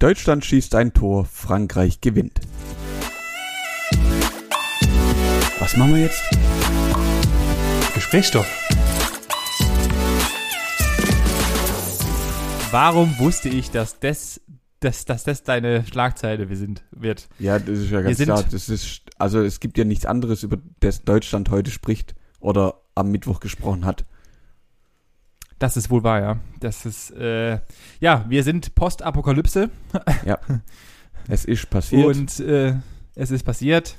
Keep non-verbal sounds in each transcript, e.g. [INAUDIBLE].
Deutschland schießt ein Tor, Frankreich gewinnt. Was machen wir jetzt? Gesprächsstoff. Warum wusste ich, dass das, dass, dass das deine Schlagzeile wir sind, wird? Ja, das ist ja ganz klar. Das ist, also es gibt ja nichts anderes, über das Deutschland heute spricht oder am Mittwoch gesprochen hat. Das ist wohl wahr, ja. Das ist, äh, ja, wir sind Postapokalypse [LAUGHS] Es ist passiert. und äh, es ist passiert.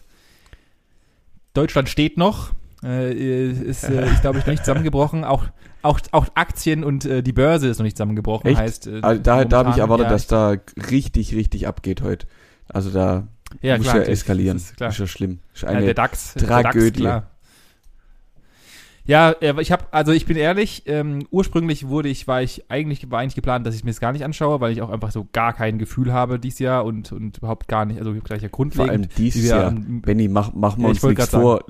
Deutschland steht noch. Äh, ist, äh, ist glaube ich, noch nicht zusammengebrochen. Auch, auch, auch Aktien und äh, die Börse ist noch nicht zusammengebrochen. Echt? Heißt, äh, also da, da habe ich erwartet, ja, dass da richtig, richtig abgeht heute. Also da ja, muss klar, ja eskalieren. Das ist klar. Ist ja schlimm. Ist Ja, eine, der DAX. Tragödie. Der DAX, klar. Ja, äh, ich habe, also ich bin ehrlich, ähm, ursprünglich wurde ich, war ich eigentlich, war eigentlich geplant, dass ich mir es gar nicht anschaue, weil ich auch einfach so gar kein Gefühl habe dieses Jahr und, und überhaupt gar nicht, also gleich ja vor allem grundlegend. dieses Jahr. Benny, mach, machen wir Ja, uns nichts vor.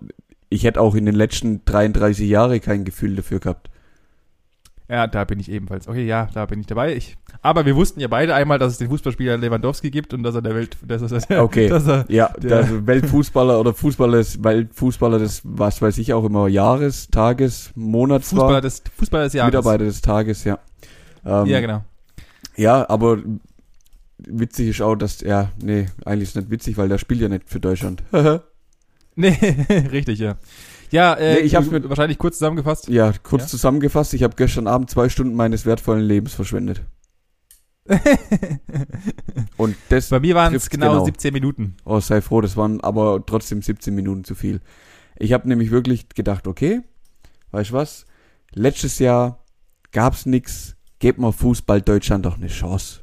Ich hätte auch in den letzten 33 Jahren kein Gefühl dafür gehabt. Ja, da bin ich ebenfalls. Okay, ja, da bin ich dabei. Ich, aber wir wussten ja beide einmal, dass es den Fußballspieler Lewandowski gibt und dass er der Welt, dass er, [LAUGHS] Okay. dass er, Ja, Der- also Weltfußballer oder Fußballer ist Weltfußballer des, was weiß ich auch immer, Jahres, Tages, Monats Fußballer war. des, Fußballer des Jahres. Mitarbeiter des Tages, ja. Ähm, Ja, genau. Ja, aber witzig ist auch, dass, ja, nee, eigentlich ist nicht witzig, weil der spielt ja nicht für Deutschland. [LAUGHS] Nee, [LAUGHS] richtig, ja. Ja, äh, Nee, ich hab's mit- wahrscheinlich kurz zusammengefasst. ja, kurz Ja? zusammengefasst, ich habe gestern Abend zwei Stunden meines wertvollen Lebens verschwendet. [LAUGHS] Und das, Bei mir waren es genau, genau. 17 Minuten. oh, sei froh, das waren aber trotzdem 17 Minuten zu viel. Ich habe nämlich wirklich gedacht, okay, weißt du was, letztes Jahr gab's nix, gebt mal Fußball Deutschland doch eine Chance.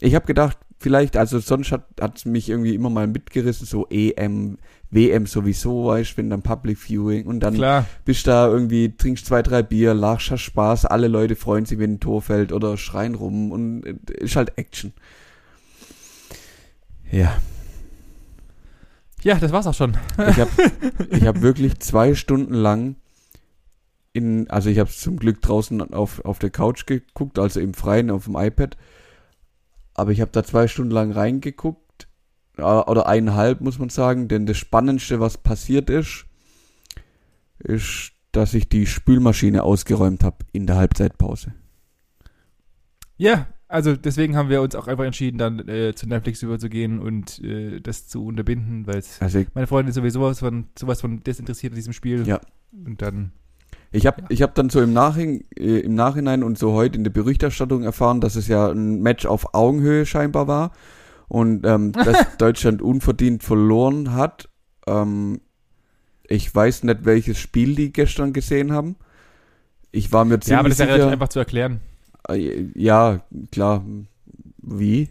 Ich habe gedacht, vielleicht, also sonst hat hat's mich irgendwie immer mal mitgerissen, so EM, WM sowieso, weißt wenn dann Public Viewing und dann Klar. bist da irgendwie, trinkst zwei, drei Bier, lachst, hast Spaß, alle Leute freuen sich, wenn ein Tor fällt oder schreien rum und äh, ist halt Action. Ja, Ja, das war's auch schon. ich habe [LAUGHS] ich hab wirklich zwei Stunden lang in, also ich habe zum Glück draußen auf, auf der Couch geguckt, also im Freien auf dem iPad, aber ich habe da zwei Stunden lang reingeguckt, oder eineinhalb muss man sagen, denn das Spannendste, was passiert ist, ist, dass ich die Spülmaschine ausgeräumt habe in der Halbzeitpause. Ja, also deswegen haben wir uns auch einfach entschieden, dann äh, zu Netflix überzugehen und äh, das zu unterbinden, weil Also meine Freundin sowieso sowas von, sowas von desinteressiert in diesem Spiel. Ja. Und dann, Ich habe Ja. ich hab dann so im, Nachhin, äh, im Nachhinein und so heute in der Berichterstattung erfahren, dass es ja ein Match auf Augenhöhe scheinbar war und ähm, [LAUGHS] dass Deutschland unverdient verloren hat. Ähm, ich weiß nicht, welches Spiel die gestern gesehen haben. Ich war mir ja, aber das ziemlich ist ja relativ sicher. einfach zu erklären. Äh, ja, klar. Wie?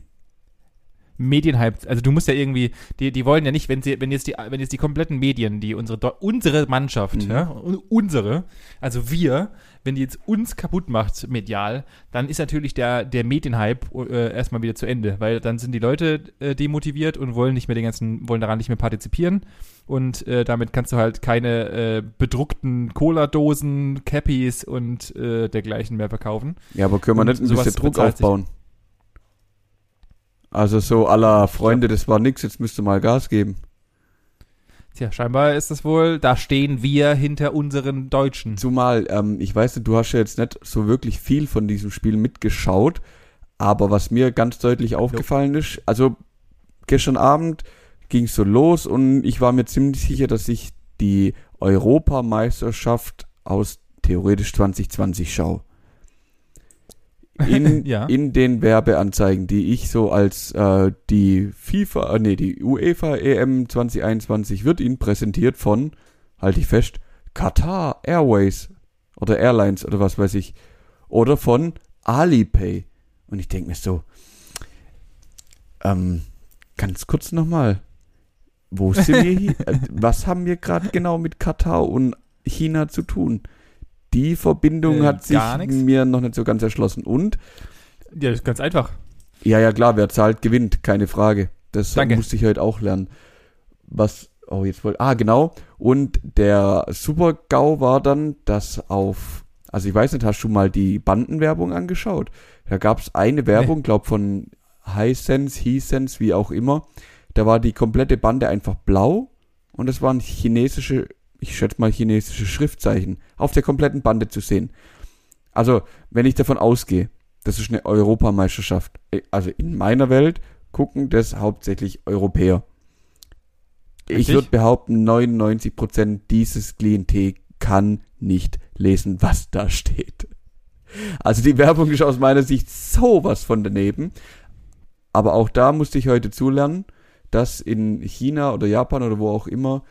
Medienhype, also du musst ja irgendwie, die, die wollen ja nicht, wenn sie, wenn jetzt die, wenn jetzt die kompletten Medien, die unsere, unsere Mannschaft, Mhm. ja, un- unsere, also wir, wenn die jetzt uns kaputt macht medial, dann ist natürlich der, der Medienhype äh, erstmal wieder zu Ende, weil dann sind die Leute äh, demotiviert und wollen nicht mehr den ganzen, wollen daran nicht mehr partizipieren und äh, damit kannst du halt keine äh, bedruckten Cola-Dosen, Cappies und äh, dergleichen mehr verkaufen. Ja, aber können wir nicht ein bisschen Druck aufbauen? Also so aller Freunde, das war nix, jetzt müsst ihr mal Gas geben. Tja, scheinbar ist das wohl, da stehen wir hinter unseren Deutschen. Zumal, ähm, ich weiß nicht, du hast ja jetzt nicht so wirklich viel von diesem Spiel mitgeschaut, aber was mir ganz deutlich aufgefallen ist, also gestern Abend ging es so los und ich war mir ziemlich sicher, dass ich die Europameisterschaft aus theoretisch 2020 schaue. In, [LAUGHS] Ja. in den Werbeanzeigen, die ich so als äh, die FIFA, äh, nee, die UEFA EM 2021 wird Ihnen präsentiert von, halte ich fest, Qatar Airways oder Airlines oder was weiß ich. Oder von Alipay. Und ich denke mir so, ähm, ganz kurz nochmal, wo sind wir hier? [LAUGHS] Äh, was haben wir gerade genau mit Katar und China zu tun? Die Verbindung Äh, hat sich mir noch nicht so ganz erschlossen. Und, Ja, das ist ganz einfach. ja, ja, klar, wer zahlt, gewinnt, keine Frage. Das Danke. musste ich heute auch lernen. Was, oh, jetzt wollte, ah, genau. Und der Super-GAU war dann, dass auf, also ich weiß nicht, hast du mal die Bandenwerbung angeschaut? Da gab es eine Werbung, glaub von Hisense, Hisense, wie auch immer. Da war die komplette Bande einfach blau und es waren chinesische, ich schätze mal chinesische Schriftzeichen auf der kompletten Bande zu sehen. Also, wenn ich davon ausgehe, das ist eine Europameisterschaft, äh, also in meiner Welt gucken das hauptsächlich Europäer. Ich Richtig. würde behaupten, 99% dieses Klientel kann nicht lesen, was da steht. Also die Werbung ist aus meiner Sicht sowas von daneben. Aber auch da musste ich heute zulernen, dass in China oder Japan oder wo auch immer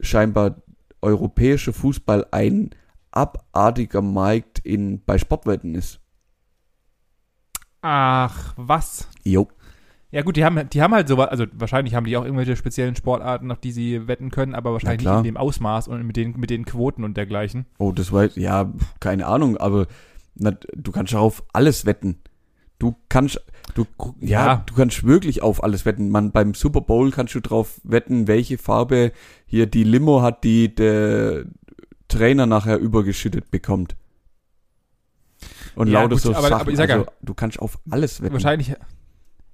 scheinbar europäischer Fußball ein abartiger Markt in, bei Sportwetten ist. Ach, was? Jo. Ja gut, die haben, die haben halt sowas, also wahrscheinlich haben die auch irgendwelche speziellen Sportarten, auf die sie wetten können, aber wahrscheinlich nicht in dem Ausmaß und mit den, mit den Quoten und dergleichen. Oh, das war, ja, keine Ahnung, aber na, du kannst auf alles wetten. Du kannst, du, ja, Ja. du kannst wirklich auf alles wetten. Man, beim Super Bowl kannst du drauf wetten, welche Farbe hier die Limo hat, die der Trainer nachher übergeschüttet bekommt. Und Ja, lauter gut, so aber- Sachen. aber ich sag ja- also, du kannst auf alles wetten. Wahrscheinlich.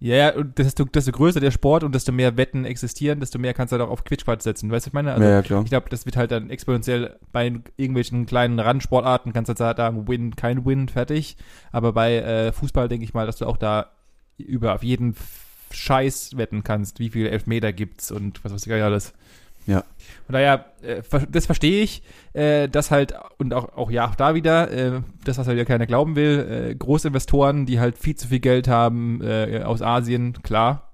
Ja, ja, und desto, desto größer der Sport und desto mehr Wetten existieren, desto mehr kannst du halt auch auf Quitschquatsch setzen. Weißt du, was ich meine? Also, ja, ja, klar. Ich glaube, das wird halt dann exponentiell bei irgendwelchen kleinen Randsportarten, kannst du halt sagen, Win, kein Win, fertig. Aber bei äh, Fußball denke ich mal, dass du auch da über auf jeden Scheiß wetten kannst, wie viele Elfmeter gibt's und was weiß ich alles. Ja. Von daher, äh, das verstehe ich, äh, das halt, und auch, auch ja, auch da wieder, äh, das, was halt wieder keiner glauben will, äh, Großinvestoren, die halt viel zu viel Geld haben äh, aus Asien, klar.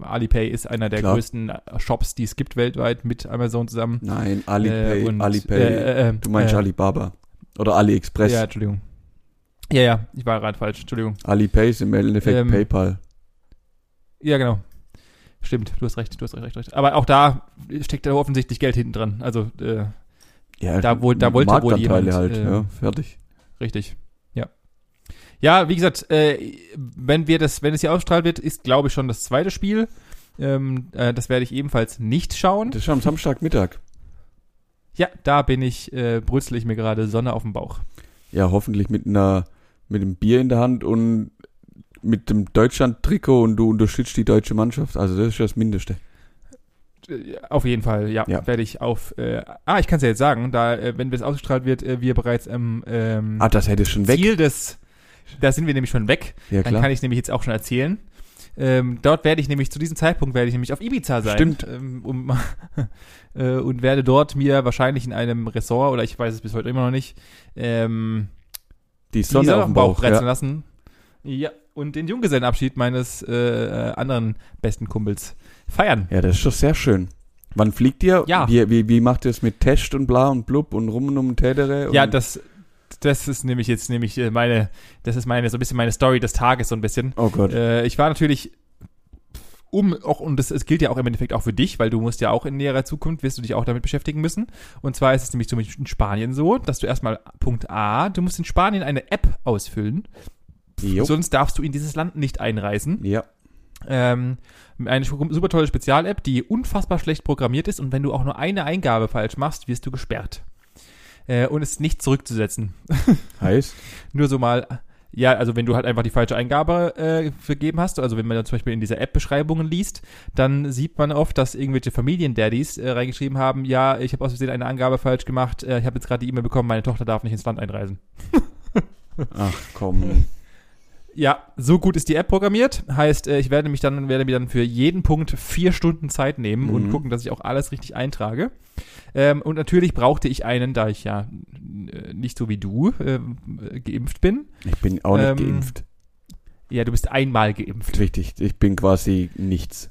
Alipay ist einer der Klar. größten Shops, die es gibt weltweit mit Amazon zusammen. Nein, Alipay, Äh, und, Alipay. äh, äh, du meinst Alibaba. Oder AliExpress. Ja, Entschuldigung. Ja, ja, ich war gerade falsch, Entschuldigung. Alipay ist im Endeffekt Ähm, PayPal. Ja, genau. Stimmt, du hast recht, du hast recht, recht, recht. Aber auch da steckt da offensichtlich Geld hinten dran. Also, äh, Ja, da wohl- da wollte wohl jemand, halt, äh, ja, fertig. richtig. Ja. Ja, wie gesagt, äh, wenn wir das, wenn es hier ausstrahlt wird, ist, glaube ich, schon das zweite Spiel. Ähm, äh, das werde ich ebenfalls nicht schauen. Das ist schon am Samstagmittag. Ja, da bin ich, äh, brüstel ich mir gerade Sonne auf dem Bauch. Ja, hoffentlich mit einer, mit einem Bier in der Hand und mit dem Deutschland-Trikot und du unterstützt die deutsche Mannschaft. Also das ist das Mindeste. Äh, Auf jeden Fall, ja, Ja. werde ich auf. Äh, ah, ich kann es ja jetzt sagen, da, äh, wenn es ausgestrahlt wird, äh, wir bereits am ähm, Ah, das hätte schon weg. Ziel des, da sind wir nämlich schon weg. Ja, Dann klar. kann ich nämlich jetzt auch schon erzählen. Ähm, dort werde ich nämlich zu diesem Zeitpunkt werde ich nämlich auf Ibiza sein. Stimmt. Ähm, um, [LAUGHS] äh, und werde dort mir wahrscheinlich in einem Ressort oder ich weiß es bis heute immer noch nicht ähm, die die Sonne auf dem Bauch. brezeln Ja. lassen. Ja und den Junggesellenabschied meines äh, äh, anderen besten Kumpels feiern. ja, das ist doch sehr schön. Wann fliegt ihr? Ja. Wie, wie, wie macht ihr es mit Test und bla und blub und rum und um Tädere? Ja, und- das das ist nämlich jetzt nämlich äh, meine das ist meine so ein bisschen meine Story des Tages so ein bisschen. Oh Gott. Äh, ich war natürlich um auch und das, es gilt ja auch im Endeffekt auch für dich, weil du musst ja auch in näherer Zukunft wirst du dich auch damit beschäftigen müssen. Und zwar ist es nämlich zum Beispiel in Spanien so, dass du erstmal Punkt A, du musst in Spanien eine App ausfüllen, Jo. sonst darfst du in dieses Land nicht einreisen. Ja. Ähm, eine super tolle Spezial-App, die unfassbar schlecht programmiert ist und wenn du auch nur eine Eingabe falsch machst, wirst du gesperrt. Äh, und ist nicht zurückzusetzen. [LAUGHS] Heißt? Nur so mal, ja, also wenn du halt einfach die falsche Eingabe äh, vergeben hast, also wenn man dann zum Beispiel in dieser App-Beschreibungen liest, dann sieht man oft, dass irgendwelche Familiendaddies äh, reingeschrieben haben, ja, ich habe aus Versehen eine Angabe falsch gemacht, äh, ich habe jetzt gerade die E-Mail bekommen, meine Tochter darf nicht ins Land einreisen. Ach komm. Ja, so gut ist die App programmiert. Heißt, äh, ich werde mich dann, werde mir dann für jeden Punkt vier Stunden Zeit nehmen und Mhm. gucken, dass ich auch alles richtig eintrage. Ähm, und natürlich brauchte ich einen, da ich ja äh, nicht so wie du äh, geimpft bin. Ich bin auch nicht Ähm, geimpft. Ja, du bist einmal geimpft. Richtig. Ich bin quasi nichts.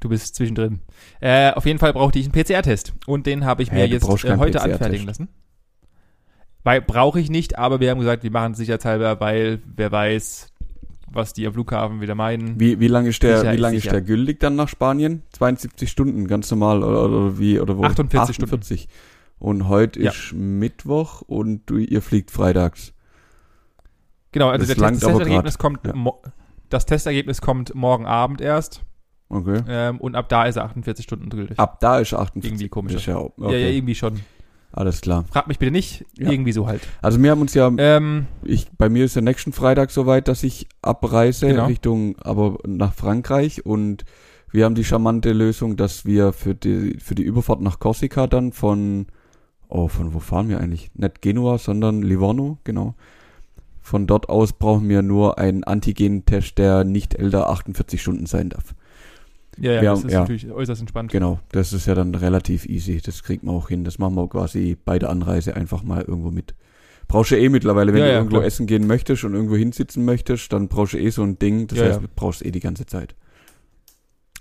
Du bist zwischendrin. Äh, auf jeden Fall brauchte ich einen PCR-Test. Und den habe ich Hä, mir jetzt äh, heute anfertigen lassen. Brauche ich nicht, aber wir haben gesagt, wir machen es sicherheitshalber, weil wer weiß, was die am Flughafen wieder meinen. Wie, wie lange ist der, Sicher wie lange ist der gültig dann nach Spanien? 72 Stunden, ganz normal, oder, oder wie, oder wo? 48 Stunden. 48. Und heute Ja. ist Mittwoch und du, ihr fliegt freitags. Genau, also Das das Testergebnis kommt, ja. das Testergebnis kommt morgen Abend erst Okay. ähm, und ab da ist er 48 Stunden gültig. Ab da ist 48. Irgendwie komisch. Ja, auch- Ja, ja, okay. irgendwie schon. Alles klar. Frag mich bitte nicht, Ja. irgendwie so halt. Also wir haben uns ja, Ähm, ich, bei mir ist der nächsten Freitag soweit, dass ich abreise Genau. Richtung, aber nach Frankreich und wir haben die charmante Lösung, dass wir für die, für die Überfahrt nach Korsika dann von, oh, von wo fahren wir eigentlich? Nicht Genua, sondern Livorno, genau. Von dort aus brauchen wir nur einen Antigen-Test, der nicht älter 48 Stunden sein darf. Ja, ja, Wir das haben- ist ja. natürlich äußerst entspannt. Genau, das ist ja dann relativ easy. Das kriegt man auch hin. Das machen wir quasi bei der Anreise einfach mal irgendwo mit. Brauchst du eh mittlerweile, wenn Ja, du ja, irgendwo klar. essen gehen möchtest und irgendwo hinsitzen möchtest, dann brauchst du eh so ein Ding. Das heißt, du brauchst eh die ganze Zeit.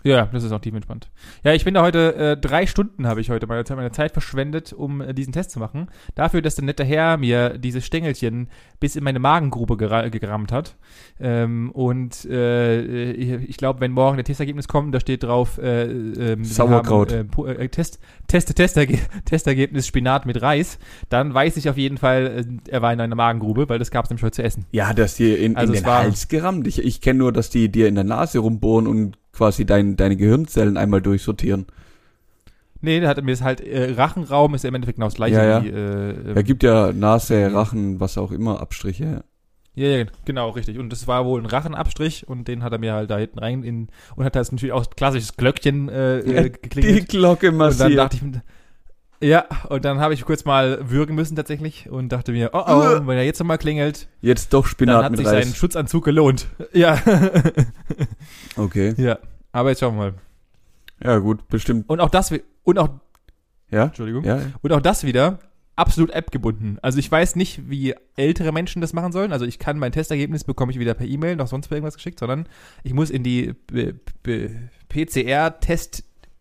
Ja, das ist auch tief entspannt. Ja, ich bin da heute, äh, drei Stunden habe ich heute meine Zeit, meine Zeit verschwendet, um äh, diesen Test zu machen. Dafür, dass der nette Herr mir dieses Stängelchen bis in meine Magengrube gera gerammt hat. Ähm, und äh, ich, ich glaube, wenn morgen der Testergebnis kommt, da steht drauf, äh, ähm, Sie Sauerkraut. Haben, äh, äh, Test, Test, Testerge [LAUGHS] Testergebnis Spinat mit Reis, dann weiß ich auf jeden Fall, äh, er war in einer Magengrube, weil das gab es nämlich heute zu essen. Ja, dass dir in, Also in es den war- Hals gerammt. Ich, ich kenne nur, dass die dir in der Nase rumbohren und quasi dein, deine Gehirnzellen einmal durchsortieren. Nee, der hatte mir halt, äh, Rachenraum ist ja im Endeffekt genau das gleiche Ja, ja. wie, äh, Er gibt ja Nase, Rachen, was auch immer, Abstriche. Ja, ja, genau, richtig. Und das war wohl ein Rachenabstrich und den hat er mir halt da hinten rein in und hat das natürlich auch klassisches Glöckchen äh, äh, [LAUGHS] Die geklingelt. Glocke Und dann massiert. dachte ich ja, und dann habe ich kurz mal würgen müssen tatsächlich und dachte mir, oh oh, wenn er jetzt nochmal klingelt, Jetzt doch dann Spinat hat mit sich Reis. sein Schutzanzug gelohnt. [LAUGHS] Ja. Okay. ja. Aber jetzt schauen wir mal. Ja, gut, bestimmt. Und auch das, und auch, Ja? Entschuldigung, Ja. und auch das wieder absolut appgebunden. Also ich weiß nicht, wie ältere Menschen das machen sollen. Also ich kann mein Testergebnis bekomme ich wieder per E-Mail, noch sonst für irgendwas geschickt, sondern ich muss in die B-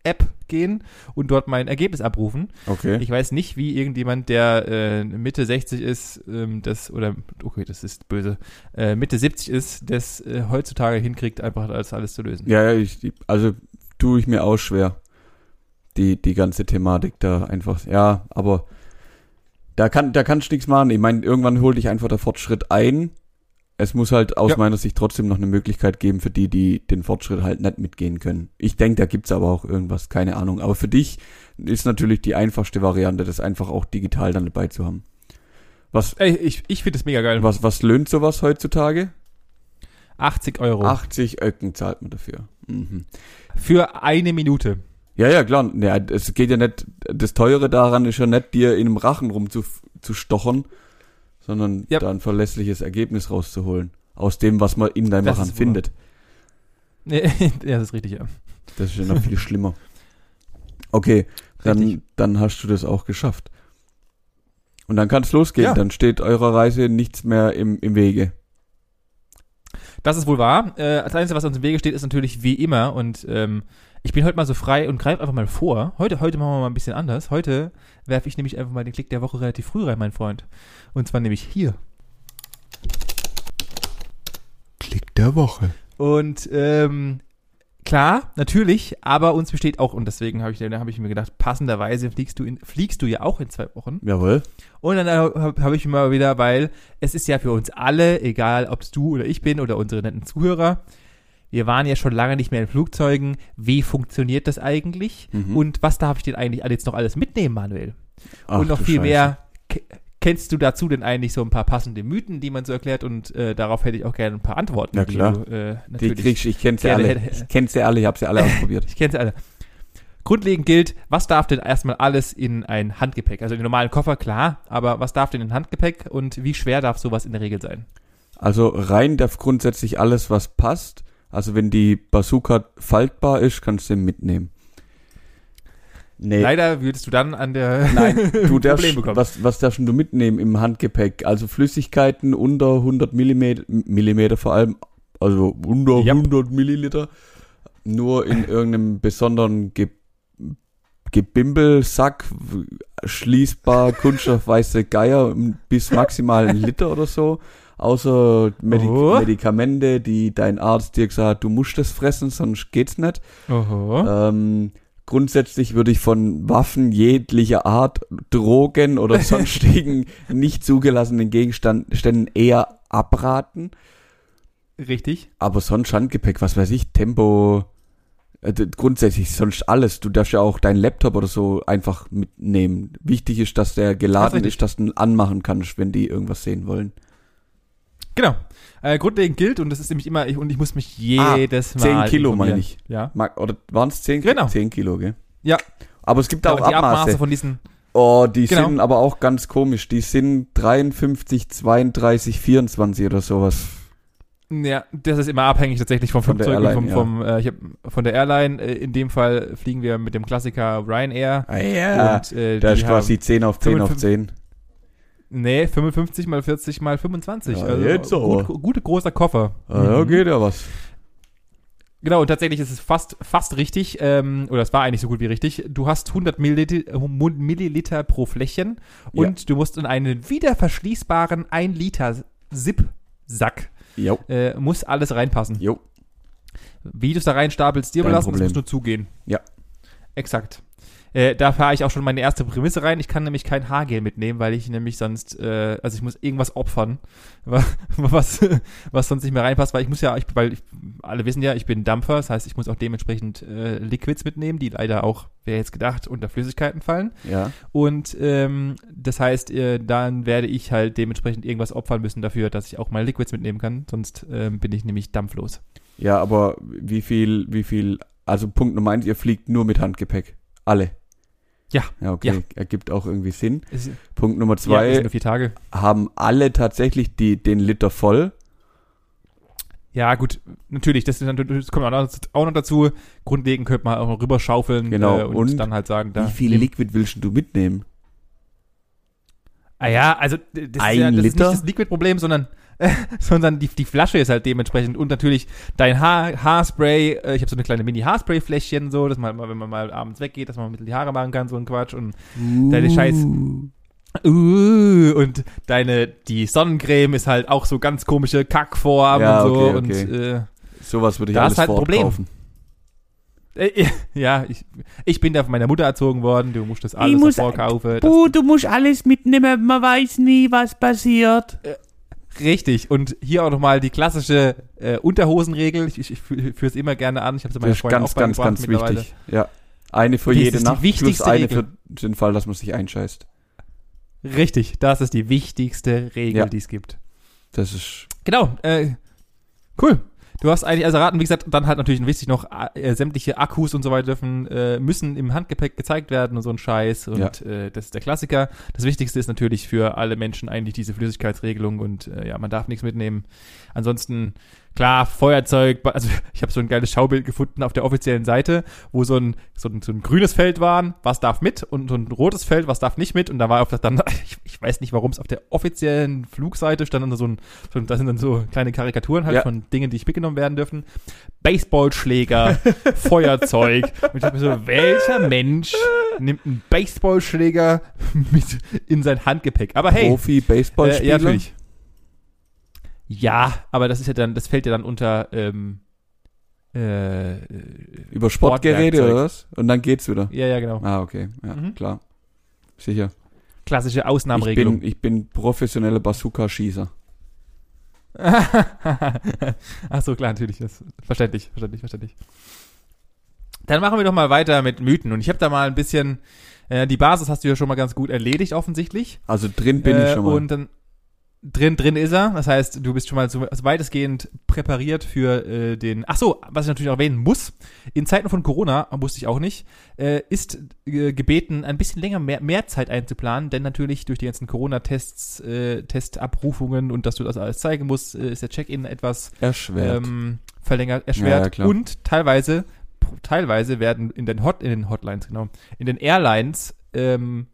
PCR-Test-App gehen und dort mein Ergebnis abrufen. Okay. Ich weiß nicht, wie irgendjemand, der äh, Mitte 60 ist, ähm, das, oder, okay, das ist böse, äh, Mitte 70 ist, das äh, heutzutage hinkriegt, einfach alles, alles zu lösen. Ja, ja, ich, also tue ich mir auch schwer. Die, die ganze Thematik da einfach, ja, aber da kann, da kannst du nichts machen. Ich meine, irgendwann holt dich einfach der Fortschritt ein. Es muss halt aus Ja. meiner Sicht trotzdem noch eine Möglichkeit geben für die, die den Fortschritt halt nicht mitgehen können. Ich denke, da gibt's aber auch irgendwas, keine Ahnung. Aber für dich ist natürlich die einfachste Variante, das einfach auch digital dann dabei zu haben. Was, Ey, ich ich finde das mega geil. was, was löhnt sowas heutzutage? 80 Euro 80 Öcken zahlt man dafür. Mhm. für eine Minute. Ja, ja, klar. Ja, es geht ja nicht, das Teure daran ist ja nicht, dir in einem Rachen rumzu zu stochern, sondern Ja. da ein verlässliches Ergebnis rauszuholen. Aus dem, was man in deinem wahr. findet. [LAUGHS] ja, das ist richtig, ja. Das ist ja noch viel schlimmer. Okay, dann, Richtig. dann hast du das auch geschafft. Und dann kann es losgehen. Ja. Dann steht eurer Reise nichts mehr im, im Wege. Das ist wohl wahr. Äh, das Einzige, was uns im Wege steht, ist natürlich wie immer. Und ähm, ich bin heute mal so frei und greife einfach mal vor. Heute, heute machen wir mal ein bisschen anders. Heute werfe ich nämlich einfach mal den Klick der Woche relativ früh rein, mein Freund. Und zwar nämlich hier. Klick der Woche. Und ähm, klar, natürlich, aber uns besteht auch, und deswegen habe ich, da habe ich mir gedacht, passenderweise fliegst du, in, fliegst du ja auch in zwei Wochen. Jawohl. Und dann habe hab ich mir mal wieder, weil es ist ja für uns alle, egal ob es du oder ich bin oder unsere netten Zuhörer, wir waren ja schon lange nicht mehr in Flugzeugen. Wie funktioniert das eigentlich? Mhm. Und was darf ich denn eigentlich jetzt noch alles mitnehmen, Manuel? Ach, und noch viel Scheiße. mehr. Ke- Kennst du dazu denn eigentlich so ein paar passende Mythen, die man so erklärt? Und äh, darauf hätte ich auch gerne ein paar Antworten. Na die klar. Du, äh, Die natürlich kriegst ich kenn's ja gerne alle. hätte- Ich kenn's ja alle, ich hab sie alle [LAUGHS] ausprobiert. ich kenne sie alle. Grundlegend gilt, was darf denn erstmal alles in ein Handgepäck? Also in den normalen Koffer, klar, aber was darf denn in ein Handgepäck und wie schwer darf sowas in der Regel sein? Also rein darf grundsätzlich alles, was passt. Also wenn die Bazooka faltbar ist, kannst du sie mitnehmen. Nee. Leider würdest du dann an der [LAUGHS] Nein, du [LAUGHS] darfst, Problem bekommen. was, was darfst du mitnehmen im Handgepäck? Also Flüssigkeiten unter 100 Millimeter, Millimeter vor allem, also unter Yep. 100 Milliliter, nur in [LAUGHS] irgendeinem besonderen Ge Gebimbelsack, schließbar, kunststoffweiße Geier bis maximal ein Liter oder so. Außer Medi Oh. Medikamente, die dein Arzt dir gesagt hat, du musst das fressen, sonst geht's nicht. Oho. Ähm, grundsätzlich würde ich von Waffen jeglicher Art, Drogen oder [LAUGHS] sonstigen nicht zugelassenen Gegenständen eher abraten. Richtig. Aber sonst Handgepäck, was weiß ich, Tempo, Äh, grundsätzlich sonst alles. Du darfst ja auch deinen Laptop oder so einfach mitnehmen. Wichtig ist, dass der Das geladen richtig. ist, dass du ihn anmachen kannst, wenn die irgendwas sehen wollen. Genau. Äh, grundlegend gilt, und das ist nämlich immer, ich, und ich muss mich jedes Ah, 10 Mal. Kilo informieren. meine ich. Ja. Oder waren es 10, Genau. 10 Kilo, gell? Ja. Aber es gibt ja auch und die Abmaße Abmaße. von diesen. Oh, die Genau. sind aber auch ganz komisch. Die sind 53, 32, 24 oder sowas. Ja, das ist immer abhängig tatsächlich vom Von der Flugzeug und vom, Airline, vom, äh, ich hab, von der Airline. Äh, in dem Fall fliegen wir mit dem Klassiker Ryanair. Ah, ja. Und äh, da ist quasi 10 auf 10 auf 55 10. Nee, 55 mal 40 mal 25. Ja, also jetzt gut, gut großer Koffer. Da Mhm. geht ja was. Genau, und tatsächlich ist es fast, fast richtig, ähm, oder es war eigentlich so gut wie richtig. Du hast 100 Milliliter, Milliliter pro Fläschchen und du musst in einen wieder verschließbaren 1 Liter Zip-Sack, äh, muss alles reinpassen. Jo. Wie du es da reinstapelst, dir überlassen, das Problem. muss nur zugehen. Ja. Exakt. Äh, da fahre ich auch schon meine erste Prämisse rein. Ich kann nämlich kein Haargel mitnehmen, weil ich nämlich sonst, äh, also ich muss irgendwas opfern, [LAUGHS] wa- was, was sonst nicht mehr reinpasst, weil ich muss ja, ich, weil ich, alle wissen ja, ich bin Dampfer, das heißt, ich muss auch dementsprechend äh, Liquids mitnehmen, die leider auch, wer jetzt gedacht, unter Flüssigkeiten fallen. Ja. Und ähm, das heißt, äh, dann werde ich halt dementsprechend irgendwas opfern müssen dafür, dass ich auch meine Liquids mitnehmen kann, sonst ähm, bin ich nämlich dampflos. Ja, aber wie viel, wie viel, also Punkt Nummer eins, ihr fliegt nur mit Handgepäck. Alle. Ja. Ja, okay. Ja. Ergibt auch irgendwie Sinn. Es, Punkt Nummer ja, zwei, sind nur vier Tage. haben alle tatsächlich die, den Liter voll. Ja, gut, natürlich, das, ist das kommt auch noch, dazu. Grundlegend könnte man auch noch rüberschaufeln Genau, äh, und, und dann halt sagen, da. wie viel Liquid willst du mitnehmen? Ah ja, also das, Ein ist, ja, das ist Liter? nicht das Liquid-Problem, sondern, [LAUGHS] sondern die, die Flasche ist halt dementsprechend und natürlich dein Haar, Haarspray. Äh, ich habe so eine kleine Mini-Haarspray-Fläschchen, so, dass man, mal, wenn man mal abends weggeht, dass man mit die Haare machen kann, so ein Quatsch. Und Deine Scheiß- Uh, und deine, die Sonnencreme ist halt auch so ganz komische Kackform Ja, und so. okay, Und okay. äh, Sowas würde ich alles halt ein Problem. kaufen. Äh, [LAUGHS] ja, ich, ich bin da von meiner Mutter erzogen worden. Du musst das alles muss- davor kaufen. Das, Oh, du musst alles mitnehmen, man weiß nie, was passiert. Richtig. Und hier auch nochmal die klassische äh, Unterhosenregel. Ich, ich, ich führe es immer gerne an. Ich habe es meiner Freundin ganz, auch ganz, ganz wichtig. Ja. Eine für Das jede ist die Nacht plus wichtigste eine Regel. für den Fall, dass man sich einscheißt. Richtig, das ist die wichtigste Regel, Ja. die es gibt. Das ist Genau, äh, cool. Du hast eigentlich also raten, wie gesagt, dann halt natürlich wichtig noch, äh, sämtliche Akkus und so weiter dürfen, äh, müssen im Handgepäck gezeigt werden und so ein Scheiß. Und äh, das ist der Klassiker. Das Wichtigste ist natürlich für alle Menschen eigentlich diese Flüssigkeitsregelung und äh, ja, man darf nichts mitnehmen. Ansonsten, klar, Feuerzeug, also [LAUGHS] ich habe so ein geiles Schaubild gefunden auf der offiziellen Seite, wo so ein, so ein, so ein grünes Feld war, was darf mit, und so ein rotes Feld, was darf nicht mit. Und da war auf das dann, [LAUGHS] ich, ich weiß nicht, warum es auf der offiziellen Flugseite stand dann so ein, so da sind dann so kleine Karikaturen halt Ja. von Dingen, die nicht mitgenommen werden dürfen. Baseballschläger, [LAUGHS] Feuerzeug. Und ich dachte mir so, welcher Mensch nimmt einen Baseballschläger mit in sein Handgepäck? Aber hey, Profi-Baseballspieler. äh, ja, natürlich. Ja, aber das ist ja dann, das fällt ja dann unter ähm, äh, Über Sportgeräte oder was? Und dann geht's wieder. ja, ja, genau. Ah, okay. Ja, Mhm. klar. Sicher. Klassische Ich Ausnahmeregelung. bin, ich bin professioneller Bazooka-Schießer. [LAUGHS] Ach so, klar, natürlich. Das verständlich, verständlich, verständlich. Dann machen wir doch mal weiter mit Mythen. Und ich habe da mal ein bisschen, äh, die Basis hast du ja schon mal ganz gut erledigt, offensichtlich. Also drin bin äh, ich schon mal. Und dann drin, drin ist er. Das heißt, du bist schon mal so weitestgehend präpariert für äh, den. Ach so, was ich natürlich noch erwähnen muss: In Zeiten von Corona wusste ich auch nicht, äh, ist äh, gebeten, ein bisschen länger mehr, mehr Zeit einzuplanen, denn natürlich durch die ganzen Corona-Tests, äh, Testabrufungen und dass du das alles zeigen musst, äh, ist der Check-in etwas Erschwert. ähm, verlängert, erschwert Ja, ja, und teilweise teilweise werden in den Hot in den Hotlines genau in den Airlines ähm,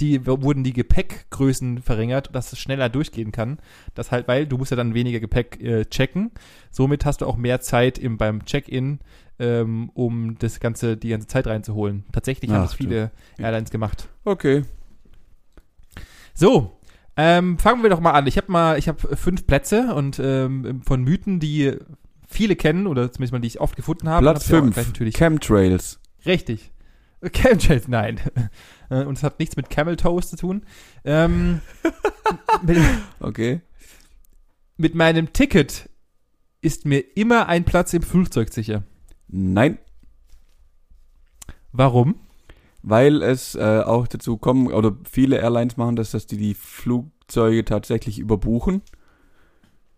die wurden die Gepäckgrößen verringert, dass es schneller durchgehen kann. Das halt, weil du musst ja dann weniger Gepäck äh, checken. Somit hast du auch mehr Zeit im, beim Check-in, ähm, um das ganze, die ganze Zeit reinzuholen. Tatsächlich haben Ach, das viele Airlines gemacht. okay. So, ähm, fangen wir doch mal an. Ich habe mal, ich habe fünf Plätze und ähm, von Mythen, die viele kennen oder zumindest mal die ich oft gefunden habe. Platz Hab sie auch 5. gleich Natürlich. Chemtrails. Richtig. Chemtrails, nein. Äh, Und es hat nichts mit Camel Toast zu tun. Ähm, [LAUGHS] mit, Okay. mit meinem Ticket ist mir immer ein Platz im Flugzeug sicher. Nein. Warum? Weil es äh, auch dazu kommen, oder viele Airlines machen das, dass die die Flugzeuge tatsächlich überbuchen.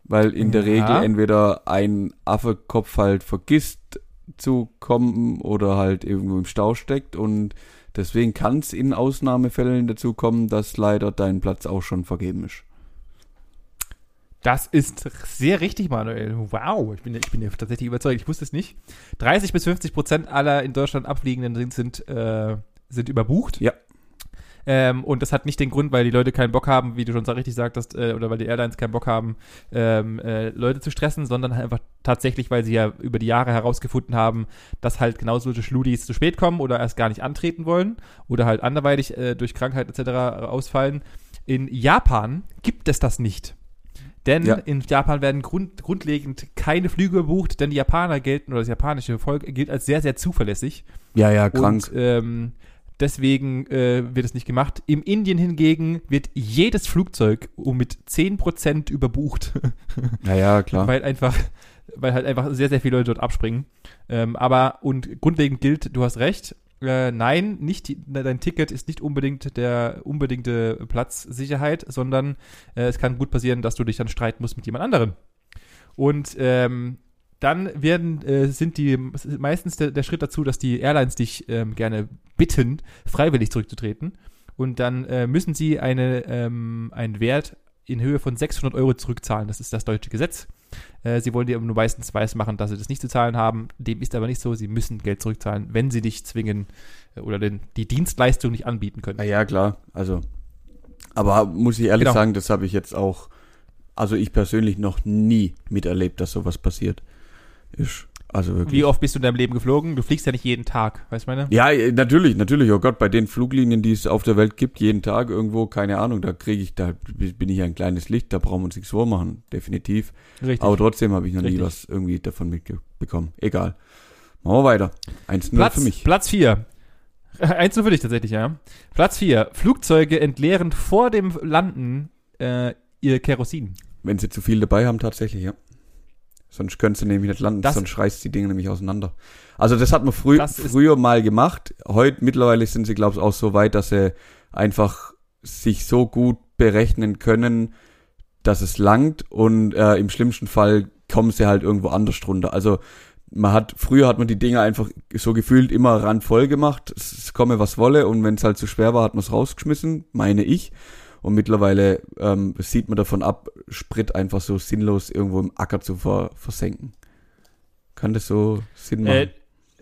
Weil in der Ja. Regel entweder ein Affekopf halt vergisst zu kommen oder halt irgendwo im Stau steckt und deswegen kann es in Ausnahmefällen dazu kommen, dass leider dein Platz auch schon vergeben ist. Das ist sehr richtig, Manuel. Wow, ich bin, ich bin ja tatsächlich überzeugt. Ich wusste es nicht. 30 bis 50 Prozent aller in Deutschland abfliegenden sind, sind, äh, sind überbucht. Ja. Ähm, und das hat nicht den Grund, weil die Leute keinen Bock haben, wie du schon so richtig sagtest, äh, oder weil die Airlines keinen Bock haben, ähm, äh, Leute zu stressen, sondern einfach tatsächlich, weil sie ja über die Jahre herausgefunden haben, dass halt genau solche Schludis zu spät kommen oder erst gar nicht antreten wollen oder halt anderweitig äh, durch Krankheit etc. ausfallen. In Japan gibt es das nicht. Denn Ja. in Japan werden grund, grundlegend keine Flüge gebucht, denn die Japaner gelten, oder das japanische Volk gilt als sehr, sehr zuverlässig. Ja, ja, krank. Und ähm, deswegen äh, wird es nicht gemacht. Im Indien hingegen wird jedes Flugzeug um mit 10% überbucht. ja, ja, klar. weil einfach, weil halt einfach sehr, sehr viele Leute dort abspringen. Ähm, aber und grundlegend gilt, du hast recht. Äh, nein, nicht die, dein Ticket ist nicht unbedingt der unbedingte Platzsicherheit, sondern äh, es kann gut passieren, dass du dich dann streiten musst mit jemand anderem. Und ähm, dann werden, äh, sind die meistens der, der Schritt dazu, dass die Airlines dich ähm, gerne bitten, freiwillig zurückzutreten. Und dann äh, müssen sie eine, ähm, einen Wert in Höhe von 600 Euro zurückzahlen. Das ist das deutsche Gesetz. Äh, sie wollen dir aber nur meistens weiß machen, dass sie das nicht zu zahlen haben. Dem ist aber nicht so. Sie müssen Geld zurückzahlen, wenn sie dich zwingen äh, oder den, die Dienstleistung nicht anbieten können. Ja, ja, klar. Also, aber muss ich ehrlich Genau. sagen, das habe ich jetzt auch, also ich persönlich noch nie miterlebt, dass sowas passiert ist. Also wirklich. Wie oft bist du in deinem Leben geflogen? Du fliegst ja nicht jeden Tag, weißt du meine? Ja, äh, natürlich, natürlich. Oh Gott, bei den Fluglinien, die es auf der Welt gibt, jeden Tag irgendwo, keine Ahnung, da kriege ich, da bin ich ein kleines Licht, da brauchen wir uns nichts vormachen, definitiv. Richtig. Aber trotzdem habe ich noch nie Richtig. was irgendwie davon mitbekommen. Egal. Machen wir weiter. 1-0 Platz, für mich. Platz 4. [LAUGHS] Eins nur für dich tatsächlich, ja. Platz 4. Flugzeuge entleeren vor dem Landen äh, ihr Kerosin. Wenn sie zu viel dabei haben, tatsächlich, ja. Sonst können sie nämlich nicht landen, Das- sonst reißt die Dinge nämlich auseinander. Also das hat man frü früher mal gemacht. Heute mittlerweile sind sie, glaube ich, auch so weit, dass sie einfach sich so gut berechnen können, dass es langt und äh, im schlimmsten Fall kommen sie halt irgendwo anders drunter. Also man hat, früher hat man die Dinger einfach so gefühlt immer randvoll gemacht, es, es komme was wolle und wenn es halt zu schwer war, hat man es rausgeschmissen, meine ich. Und mittlerweile ähm, sieht man davon ab, Sprit einfach so sinnlos irgendwo im Acker zu ver versenken. Kann das so Sinn machen? Äh,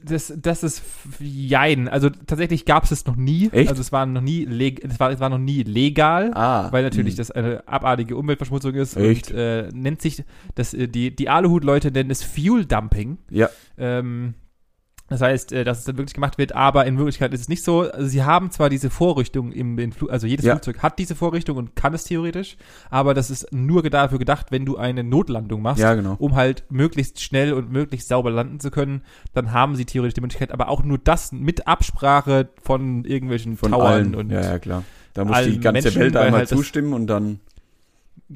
das, das ist jein. Also tatsächlich gab es es noch nie. Echt? Also es war noch nie leg es war, es war noch nie legal. ah, Weil natürlich hm. das eine abartige Umweltverschmutzung ist Echt? und äh, nennt sich das äh, die die Aluhut-Leute nennen es Fuel Dumping. Ja, Ähm, das heißt, äh, dass es dann wirklich gemacht wird, aber in Wirklichkeit ist es nicht so. Also sie haben zwar diese Vorrichtung im, im Flug, also jedes Ja. Flugzeug hat diese Vorrichtung und kann es theoretisch, aber das ist nur dafür gedacht, wenn du eine Notlandung machst, ja, genau. um halt möglichst schnell und möglichst sauber landen zu können, dann haben sie theoretisch die Möglichkeit, aber auch nur das mit Absprache von irgendwelchen Von Towern allen. und ja, ja, klar. Da muss die ganze Menschen, Welt einmal halt zustimmen und dann.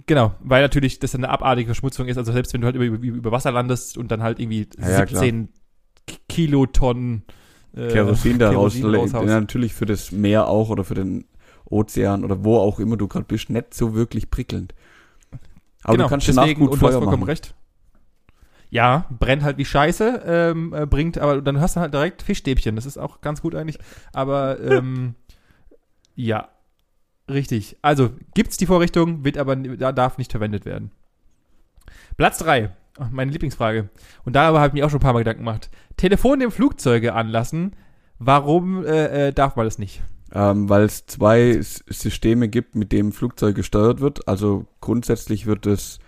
Genau, weil natürlich das eine abartige Verschmutzung ist. Also selbst wenn du halt über, über, über Wasser landest und dann halt irgendwie Ja, ja, klar. 17 K- Kilotonnen äh, Kerosin da raushaust. ja, natürlich für das Meer auch oder für den Ozean oder wo auch immer du gerade bist, nicht so wirklich prickelnd. Aber du kannst deswegen, gut und du hast Feuer vollkommen machen. recht. Ja, brennt halt wie Scheiße, ähm, äh, bringt, aber dann hast du halt direkt Fischstäbchen. Das ist auch ganz gut eigentlich. Aber [LAUGHS] ähm, ja, richtig. Also gibt's die Vorrichtung, wird aber da darf nicht verwendet werden. Platz 3. Meine Lieblingsfrage. Und darüber habe ich mich auch schon ein paar Mal Gedanken gemacht. Telefon im Flugzeuge anlassen. Warum äh, äh, darf man das nicht? Ähm, weil es zwei S Systeme gibt, mit denen Flugzeug gesteuert wird. Also grundsätzlich wird es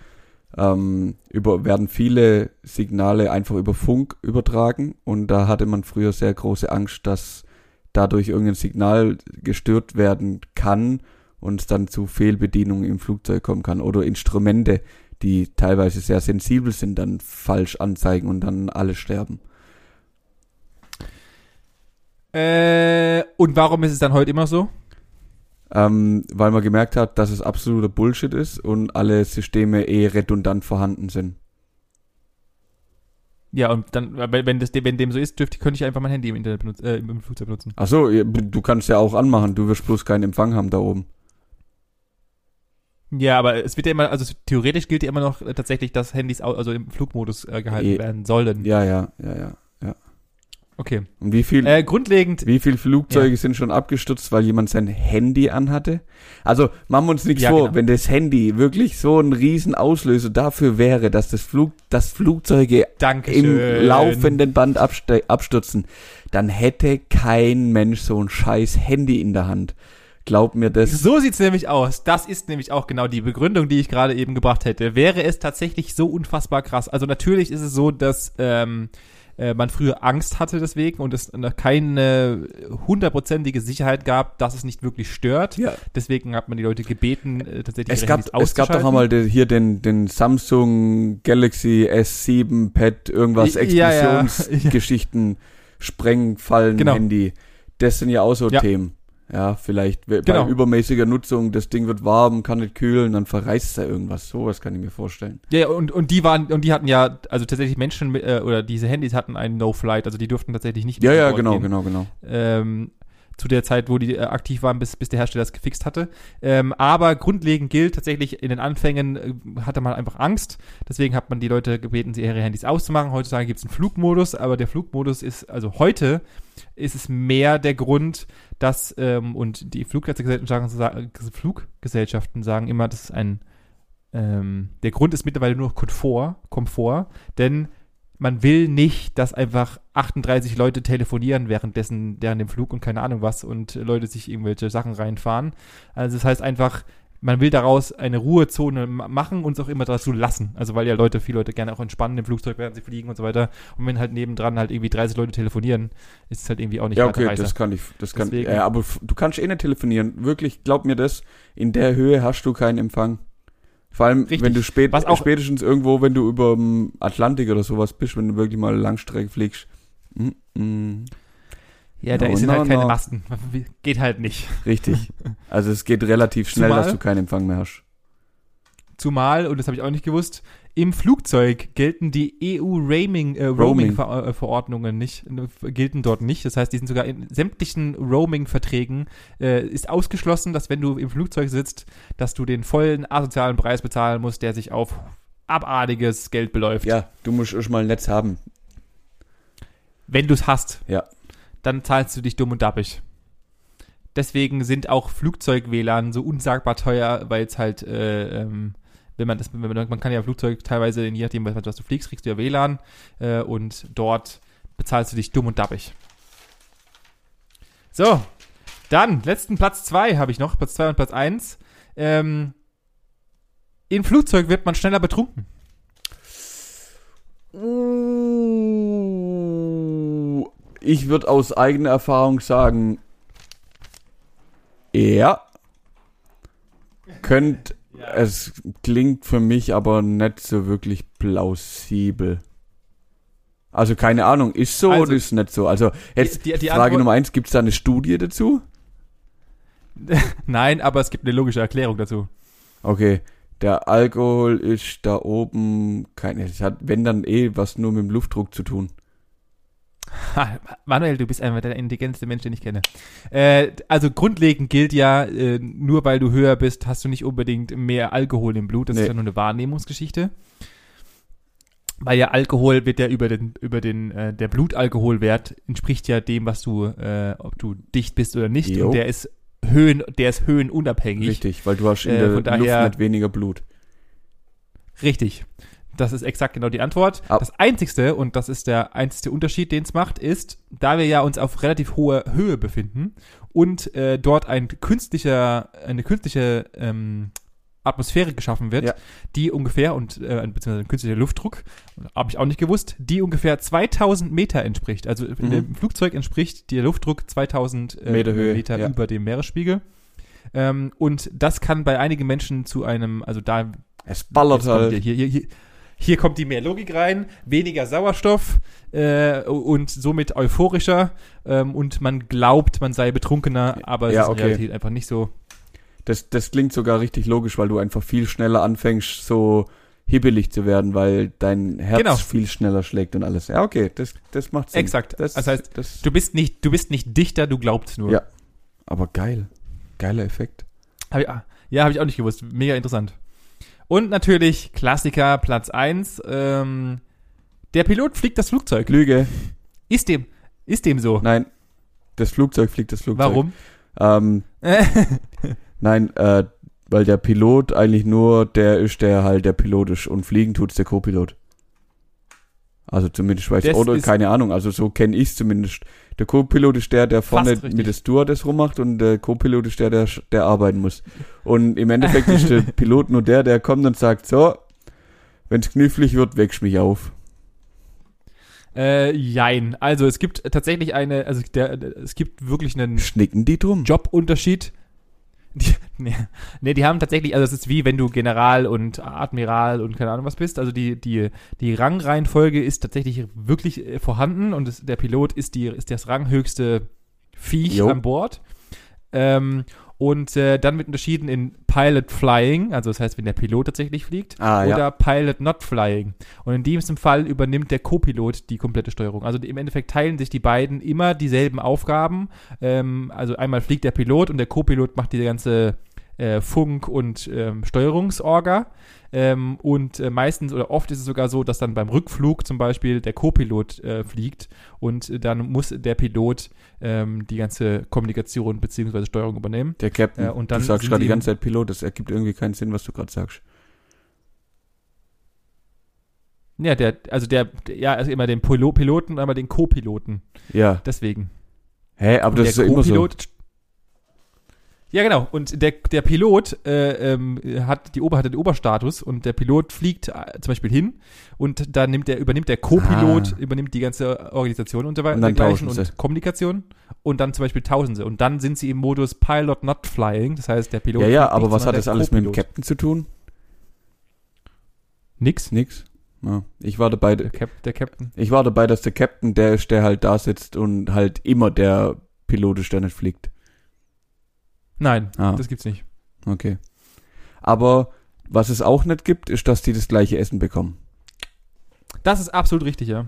ähm, über werden viele Signale einfach über Funk übertragen und da hatte man früher sehr große Angst, dass dadurch irgendein Signal gestört werden kann und es dann zu Fehlbedienungen im Flugzeug kommen kann oder Instrumente, die teilweise sehr sensibel sind, dann falsch anzeigen und dann alle sterben. Äh, und warum ist es dann heute immer so? Ähm, weil man gemerkt hat, dass es absoluter Bullshit ist und alle Systeme eh redundant vorhanden sind. Ja, und dann, wenn, das, wenn dem so ist, dürfte, könnte ich einfach mein Handy im Internet benutzen, äh, im Flugzeug benutzen. Ach so, du kannst ja auch anmachen, du wirst bloß keinen Empfang haben da oben. Ja, aber es wird ja immer, also theoretisch gilt ja immer noch äh, tatsächlich, dass Handys au- also im Flugmodus äh, gehalten Eh. werden sollen. Ja, ja, ja, ja. Okay. Und wie viel, Äh, grundlegend, wie viel Flugzeuge sind schon abgestürzt, weil jemand sein Handy anhatte? Also, machen wir uns nichts Ja, vor, genau. wenn das Handy wirklich so ein riesen Auslöser dafür wäre, dass das Flug, dass Flugzeuge danke im laufenden Band abste- abstürzen, dann hätte kein Mensch so ein scheiß Handy in der Hand. Glaub mir das. So sieht's nämlich aus. Das ist nämlich auch genau die Begründung, die ich gerade eben gebracht hätte. Wäre es tatsächlich so unfassbar krass. Also natürlich ist es so, dass ähm, äh, man früher Angst hatte deswegen und es noch keine hundertprozentige Sicherheit gab, dass es nicht wirklich stört. Ja. Deswegen hat man die Leute gebeten, äh, tatsächlich Es gab, es gab doch einmal den, hier den, den Samsung Galaxy S7 Pad, irgendwas Ja, [LAUGHS] ja. Explosionsgeschichten, Sprengfallen, Genau. Handy. Das sind ja auch so Ja. Themen. Ja, vielleicht bei Genau. übermäßiger Nutzung, das Ding wird warm, kann nicht kühlen, dann verreißt da irgendwas. Sowas kann ich mir vorstellen. Ja, und, und die waren, und die hatten ja, also tatsächlich Menschen, mit, äh, oder diese Handys hatten einen No-Flight, also die durften tatsächlich nicht Ja, an ja, Bord genau, gehen. genau, genau. ähm, zu der Zeit, wo die äh, aktiv waren, bis, bis der Hersteller das gefixt hatte. Ähm, aber grundlegend gilt tatsächlich, in den Anfängen äh, hatte man einfach Angst. Deswegen hat man die Leute gebeten, ihre Handys auszumachen. Heutzutage gibt es einen Flugmodus, aber der Flugmodus ist, also heute ist es mehr der Grund, dass, ähm, und die Fluggesellschaften sagen, Fluggesellschaften sagen immer, das ist ein, ähm, der Grund ist mittlerweile nur Komfort, Komfort, denn man will nicht, dass einfach 38 Leute telefonieren währenddessen, während dem Flug und keine Ahnung was und Leute sich irgendwelche Sachen reinfahren. Also das heißt einfach, man will daraus eine Ruhezone ma- machen und es auch immer dazu lassen. Also weil ja Leute, viele Leute gerne auch entspannen im Flugzeug, während sie fliegen und so weiter. Und wenn halt nebendran halt irgendwie 30 Leute telefonieren, ist es halt irgendwie auch nicht Ja, okay, heißer. das kann ich, das kann, Deswegen- ja, aber du kannst eh nicht telefonieren. Wirklich, glaub mir das, in der Höhe hast du keinen Empfang. Vor allem, Richtig. wenn du spät, Was auch- spätestens irgendwo, wenn du über dem Atlantik oder sowas bist, wenn du wirklich mal Langstrecke fliegst. Mm, mm, ja, da No, ist no, halt keine no. Masten. [LAUGHS] Geht halt nicht. richtig. Also es geht relativ schnell, Zumal- dass du keinen Empfang mehr hast. Zumal, und das habe ich auch nicht gewusst, im Flugzeug gelten die EU-Roaming äh. Roaming-Verordnungen nicht, äh, gelten dort nicht. Das heißt, die sind sogar in sämtlichen Roaming-Verträgen äh, ist ausgeschlossen, dass wenn du im Flugzeug sitzt, dass du den vollen asozialen Preis bezahlen musst, der sich auf abartiges Geld beläuft. Ja, du musst erst mal ein Netz haben. Wenn du es hast, Ja. dann zahlst du dich dumm und dappig. Deswegen sind auch Flugzeug-WLAN so unsagbar teuer, weil es halt, äh, ähm, wenn man das, wenn man, man kann ja Flugzeug teilweise, je nachdem, was, du fliegst, kriegst du ja WLAN äh, und dort bezahlst du dich dumm und dappig. So, dann, letzten Platz 2 habe ich noch, Platz 2 und Platz 1. Ähm, Im Flugzeug wird man schneller betrunken. Uh, ich würde aus eigener Erfahrung sagen, ja. Es klingt für mich aber nicht so wirklich plausibel. Also keine Ahnung, ist so Also, oder ist nicht so? Also jetzt die- die Frage Antwort- Nummer eins, gibt es da eine Studie dazu? [LAUGHS] Nein, aber es gibt eine logische Erklärung dazu. Okay, der Alkohol ist da oben, keine, es hat wenn dann eh was nur mit dem Luftdruck zu tun. Ha, Manuel, du bist einfach der intelligenteste Mensch, den ich kenne. Äh, also grundlegend gilt ja, äh, nur weil du höher bist, hast du nicht unbedingt mehr Alkohol im Blut. Das Nee. ist ja nur eine Wahrnehmungsgeschichte. Weil ja Alkohol wird ja über den, über den, äh, der Blutalkoholwert entspricht ja dem, was du, äh, ob du dicht bist oder nicht. Jo. Und der ist Höhen, der ist höhenunabhängig. Richtig, weil du hast in Äh, der von daher- Luft nicht weniger Blut. Richtig. Das ist exakt genau die Antwort. Au. Das einzigste, und das ist der einzigste Unterschied, den es macht, ist, da wir ja uns auf relativ hoher Höhe befinden und äh, dort ein künstlicher, eine künstliche ähm, Atmosphäre geschaffen wird, Ja. die ungefähr, und äh, beziehungsweise ein künstlicher Luftdruck, habe ich auch nicht gewusst, die ungefähr 2000 Meter entspricht. Also in Mhm. dem Flugzeug entspricht der Luftdruck 2000 äh, Meter Höhe, Meter ja. über dem Meeresspiegel. Ähm, und das kann bei einigen Menschen zu einem, also da Es ballert halt. Hier, hier, hier, hier kommt die mehr Logik rein, weniger Sauerstoff äh, und somit euphorischer ähm, und man glaubt, man sei betrunkener, aber es Ja, ist in okay. Realität einfach nicht so. Das, das klingt sogar richtig logisch, weil du einfach viel schneller anfängst, so hibbelig zu werden, weil dein Herz Genau. viel schneller schlägt und alles. Ja, okay, das, das macht Sinn. Exakt. Das, Das heißt, das, Du bist nicht, du bist nicht Dichter, du glaubst nur. Ja. aber geil. Geiler Effekt. Hab ich, ah, ja, habe ich auch nicht gewusst. Mega interessant. Und natürlich Klassiker, Platz 1. Ähm, der Pilot fliegt das Flugzeug. Lüge. Ist dem, ist dem so. Nein. Das Flugzeug fliegt das Flugzeug. Warum? Ähm, [LAUGHS] nein, äh, weil der Pilot eigentlich nur der ist, der halt der Pilot ist und fliegen tut's der Co-Pilot. Also zumindest weiß ich, oder keine Ahnung, also so kenne ich's zumindest. Der Co-Pilot ist der, der vorne mit der Stewardess rummacht und der Co-Pilot ist der, der, der arbeiten muss. Und im Endeffekt ist der [LAUGHS] Pilot nur der, der kommt und sagt, so, wenn's knifflig wird, wächst mich auf. Äh, jein. Also es gibt tatsächlich eine, also der, es gibt wirklich einen Schnicken die drum. Jobunterschied. Die, [LAUGHS] nee, nee, die haben tatsächlich, also es ist wie wenn du General und Admiral und keine Ahnung was bist. Also die, die, die Rangreihenfolge ist tatsächlich wirklich äh, vorhanden und es, der Pilot ist, die, ist das ranghöchste Viech Jo. an Bord. Ähm, und äh, dann wird unterschieden in Pilot Flying, also das heißt, wenn der Pilot tatsächlich fliegt, Ah, oder ja. Pilot Not Flying. Und in diesem Fall übernimmt der Co-Pilot die komplette Steuerung. Also im Endeffekt teilen sich die beiden immer dieselben Aufgaben. Ähm, also einmal fliegt der Pilot und der Co-Pilot macht diese ganze äh, Funk- und ähm, Steuerungsorga. Ähm, und äh, meistens oder oft ist es sogar so, dass dann beim Rückflug zum Beispiel der Co-Pilot äh, fliegt und dann muss der Pilot ähm, die ganze Kommunikation bzw. Steuerung übernehmen. Der Captain. Äh, und dann du sagst gerade die ganze Zeit Pilot, das ergibt irgendwie keinen Sinn, was du gerade sagst. Ja, der, also der, ja, also immer den Pilo Piloten und einmal den Co-Piloten. Ja. Deswegen. Hä, aber Und das ist ja immer so. Ja, genau. Und der, der Pilot äh, ähm, hat die Ober hat den Oberstatus und der Pilot fliegt äh, zum Beispiel hin und dann nimmt der, übernimmt der Co-Pilot, Ah. übernimmt die ganze Organisation und, weiter Und dann dergleichen und Kommunikation und dann zum Beispiel tauschen sie. Und dann sind sie im Modus Pilot Not Flying. Das heißt, der Pilot. Ja, ja, aber was hat das alles mit dem. Captain zu tun? Nix. Nix. Ja. Ich war dabei, Der, Cap der Captain. ich war dabei, dass der Captain der ist, der halt da sitzt und halt immer der Pilot ist, der nicht fliegt. Nein, Ah. das gibt's nicht. Okay. Aber was es auch nicht gibt, ist, dass die das gleiche Essen bekommen. Das ist absolut richtig, ja.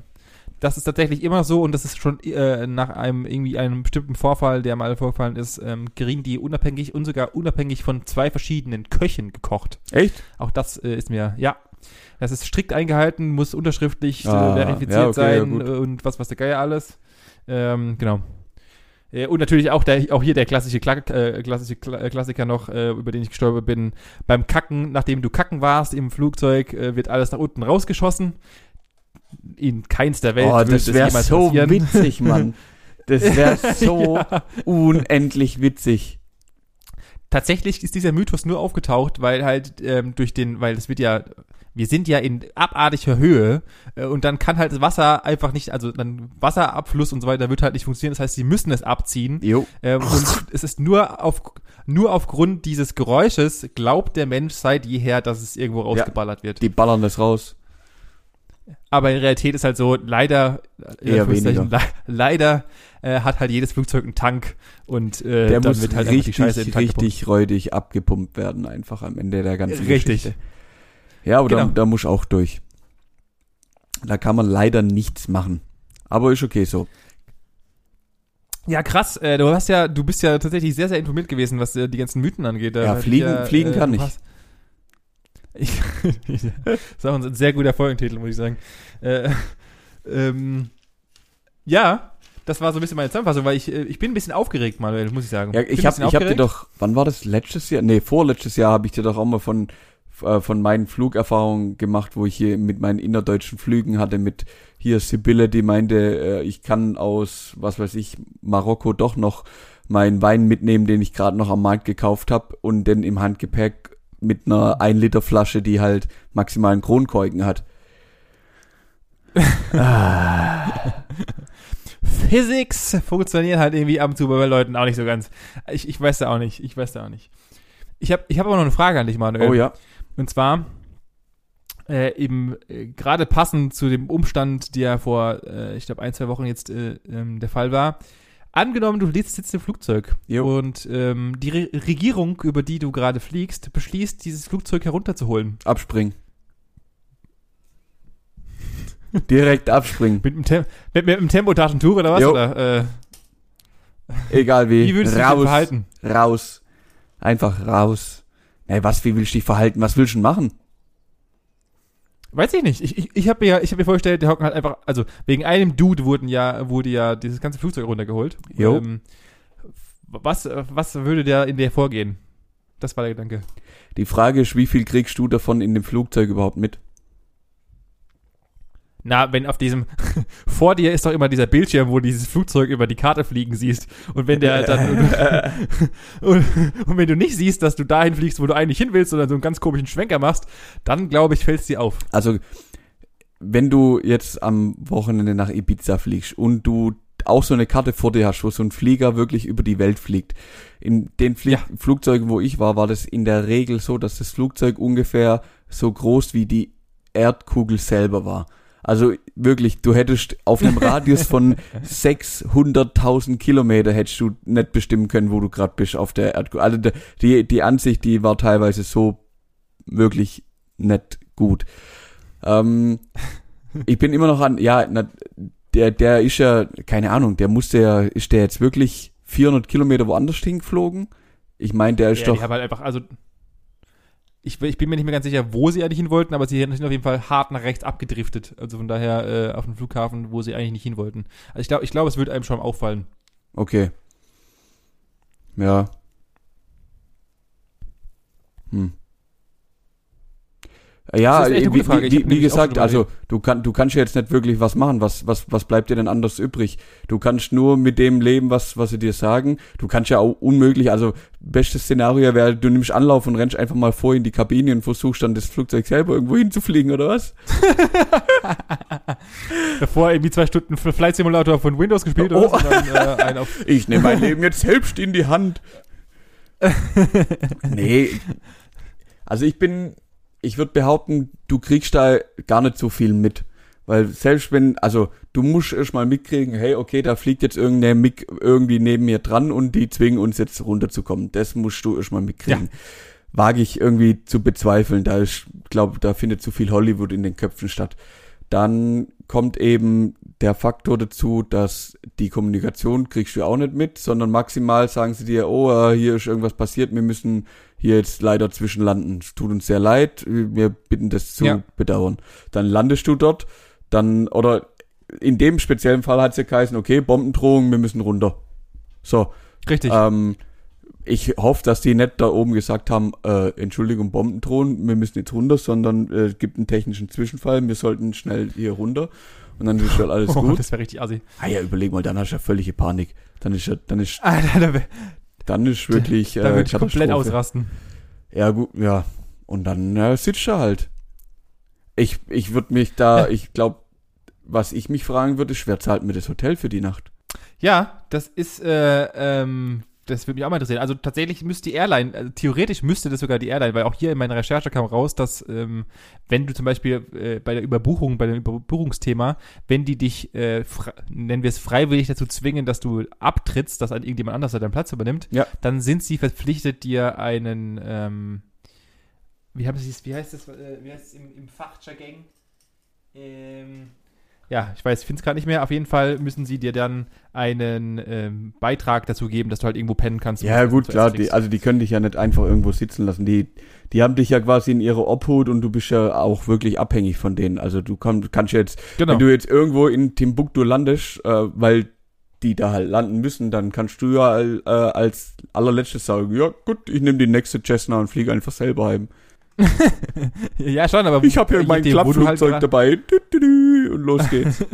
Das ist tatsächlich immer so und das ist schon äh, nach einem irgendwie einem bestimmten Vorfall, der mal vorgefallen ist, ähm, kriegen die unabhängig und sogar unabhängig von zwei verschiedenen Köchen gekocht. Echt? Auch das äh, ist mir, ja, das ist strikt eingehalten, muss unterschriftlich Ah, äh, verifiziert ja, okay, ja, sein äh, und was, was der Geier alles. Ähm, genau. Äh, Und natürlich auch, der, auch hier der klassische, Kla äh, klassische Kla äh, Klassiker noch, äh, über den ich gestolpert bin. Beim Kacken, nachdem du kacken warst im Flugzeug, äh, wird alles nach unten rausgeschossen. In keinster Welt oh, das wäre so passieren. witzig, Mann. [LAUGHS] Das wäre so unendlich witzig. Tatsächlich ist dieser Mythos nur aufgetaucht, weil halt ähm, durch den, weil es wird ja, wir sind ja in abartiger Höhe äh, und dann kann halt das Wasser einfach nicht, also dann Wasserabfluss und so weiter wird halt nicht funktionieren. Das heißt, sie müssen es abziehen. Jo. Ähm, und es ist nur auf nur aufgrund dieses Geräusches glaubt der Mensch seit jeher, dass es irgendwo rausgeballert wird. Die ballern das raus. Aber in Realität ist halt so, leider, Eher Anführungszeichen, Le leider äh, hat halt jedes Flugzeug einen Tank und äh, Der dann muss wird halt einfach die richtig, Scheiße richtig räudig abgepumpt werden, einfach am Ende der ganzen Richtig. Geschichte. Ja, aber da, Genau. da muss auch durch. Da kann man leider nichts machen. Aber ist okay so. Ja, krass. Äh, du hast ja, du bist ja tatsächlich sehr, sehr informiert gewesen, was äh, die ganzen Mythen angeht. Da Ja, fliegen- ich fliegen kann du ich. Ich, [LAUGHS] das ist auch ein sehr guter Folgentitel, muss ich sagen. Äh, [LAUGHS] ähm, ja, das war so ein bisschen meine Zusammenfassung, weil ich, äh, ich bin ein bisschen aufgeregt, Manuel, muss ich sagen. Ja, ich ein habe ich hab dir doch, wann war das? Letztes Jahr? Nee, vorletztes Jahr habe ich dir doch auch mal von, äh, von meinen Flugerfahrungen gemacht, wo ich hier mit meinen innerdeutschen Flügen hatte, mit hier Sibylle, die meinte, äh, ich kann aus, was weiß ich, Marokko doch noch meinen Wein mitnehmen, den ich gerade noch am Markt gekauft habe und den im Handgepäck mit einer 1 Liter Flasche, die halt maximalen Kronkorken hat. [LAUGHS] Physics funktioniert halt irgendwie ab und zu bei Leuten auch nicht so ganz. Ich, ich weiß da auch nicht. Ich weiß da auch nicht. Ich habe ich hab aber noch eine Frage an dich, Manuel. Oh ja. Und zwar äh, eben äh, gerade passend zu dem Umstand, der vor, äh, ich glaube, ein, zwei Wochen jetzt äh, ähm, der Fall war. Angenommen, du sitzt jetzt im Flugzeug Jo. und ähm, die Re Regierung, über die du gerade fliegst, beschließt, dieses Flugzeug herunterzuholen. Abspringen. Direkt abspringen. Mit, dem Tem mit, mit dem Tempo-Taschentuch oder was? Jo. Oder, äh, Egal wie. wie würdest du dich raus, verhalten? raus. Einfach raus. Ey, was, wie willst du dich verhalten? Was willst du denn machen? Weiß ich nicht. Ich, ich, ich habe mir, ich hab mir vorgestellt, der hocken halt einfach, also wegen einem Dude wurden ja, wurde ja dieses ganze Flugzeug runtergeholt. Jo. Ähm, was, was würde der in der vorgehen? Das war der Gedanke. Die Frage ist, wie viel kriegst du davon in dem Flugzeug überhaupt mit? Na, wenn auf diesem, [LAUGHS] vor dir ist doch immer dieser Bildschirm, wo du dieses Flugzeug über die Karte fliegen siehst. Und wenn der dann, [LAUGHS] [LAUGHS] und, und wenn du nicht siehst, dass du dahin fliegst, wo du eigentlich hin willst, sondern so einen ganz komischen Schwenker machst, dann glaube ich, fällt es dir auf. Also, wenn du jetzt am Wochenende nach Ibiza fliegst und du auch so eine Karte vor dir hast, wo so ein Flieger wirklich über die Welt fliegt. In den Flie Ja. Flugzeugen, wo ich war, war das in der Regel so, dass das Flugzeug ungefähr so groß wie die Erdkugel selber war. Also wirklich, du hättest auf einem Radius von [LAUGHS] 600.000 Kilometer hättest du nicht bestimmen können, wo du gerade bist auf der Erdkugel. Also die, die Ansicht, die war teilweise so wirklich nicht gut. Ähm, [LAUGHS] ich bin immer noch an, ja, na, der, der ist ja, keine Ahnung, der musste ja, ist der jetzt wirklich 400 Kilometer woanders hingeflogen? Ich meine, der ist Ja, doch, die haben halt einfach, also ich, ich bin mir nicht mehr ganz sicher, wo sie eigentlich hin wollten, aber sie sind auf jeden Fall hart nach rechts abgedriftet. Also von daher äh, auf dem Flughafen, wo sie eigentlich nicht hin wollten. Also ich glaube, ich glaube, es wird einem schon auffallen. okay. Ja. Hm. Ja, eine wie, wie, wie, gesagt, also du, kann, du kannst ja jetzt nicht wirklich was machen. Was, was, was bleibt dir denn anders übrig? Du kannst nur mit dem leben, was, was sie dir sagen. Du kannst ja auch unmöglich, also bestes Szenario wäre, du nimmst Anlauf und rennst einfach mal vor in die Kabine und versuchst dann das Flugzeug selber irgendwo hinzufliegen, oder was? [LAUGHS] Davor irgendwie zwei Stunden Flight Simulator von Windows gespielt Oh. oder dann, äh, einen auf [LAUGHS] Ich nehme mein Leben jetzt selbst in die Hand. [LAUGHS] nee. Also ich bin, ich würde behaupten, du kriegst da gar nicht so viel mit. Weil selbst wenn, also du musst erst mal mitkriegen, hey, okay, da fliegt jetzt irgendeine MIG irgendwie neben mir dran und die zwingen uns jetzt runterzukommen. Das musst du erst mal mitkriegen. Wage ich irgendwie zu bezweifeln. Da ist, glaube, da findet zu viel Hollywood in den Köpfen statt. Dann kommt eben der Faktor dazu, dass die Kommunikation kriegst du auch nicht mit, sondern maximal sagen sie dir, oh, äh, hier ist irgendwas passiert, wir müssen hier jetzt leider zwischenlanden. Es tut uns sehr leid, wir bitten das zu Ja. bedauern. Dann landest du dort, dann, oder in dem speziellen Fall hat es ja geheißen, okay, Bombendrohung, wir müssen runter. So, Richtig. ähm, ich hoffe, dass die nicht da oben gesagt haben, äh, Entschuldigung, Bombendrohnen, wir müssen jetzt runter, sondern äh, es gibt einen technischen Zwischenfall, wir sollten schnell hier runter und dann ist schon alles [LAUGHS] oh, gut. das wäre richtig assi. Ah ja, überleg mal, dann hast du ja völlige Panik. Dann ist ja, dann ist, [LAUGHS] Alter, da, wär- dann ist wirklich da äh, würde ich komplett ausrasten. Ja, gut, ja. Und dann äh, sitzt er halt. Ich, ich würde mich da, ich glaube, was ich mich fragen würde, ist, wer zahlt mir das Hotel für die Nacht? Ja, das ist, äh, ähm, das würde mich auch mal interessieren. Also tatsächlich müsste die Airline, also theoretisch müsste das sogar die Airline, weil auch hier in meiner Recherche kam raus, dass ähm, wenn du zum Beispiel äh, bei der Überbuchung, bei dem Überbuchungsthema, wenn die dich, äh, nennen wir es freiwillig dazu zwingen, dass du abtrittst, dass irgendjemand anders deinen Platz übernimmt, Ja. dann sind sie verpflichtet, dir einen, ähm, wie haben sie es, wie heißt das, äh, wie heißt es im, im Fachjargon? Ähm, ja, ich weiß, ich finde es gerade nicht mehr. Auf jeden Fall müssen sie dir dann einen ähm, Beitrag dazu geben, dass du halt irgendwo pennen kannst. Ja, gut, klar, die, also die können dich ja nicht einfach irgendwo sitzen lassen. Die, die haben dich ja quasi in ihre Obhut und du bist ja auch wirklich abhängig von denen. Also du komm, kannst jetzt, genau. wenn du jetzt irgendwo in Timbuktu landest, äh, weil die da halt landen müssen, dann kannst du ja äh, als allerletztes sagen, ja gut, ich nehme die nächste Cessna und fliege einfach selber heim. [LAUGHS] ja, schon, aber Ich habe hier mein nachdem, halt Klappflugzeug gra- dabei und los [LAUGHS] geht's.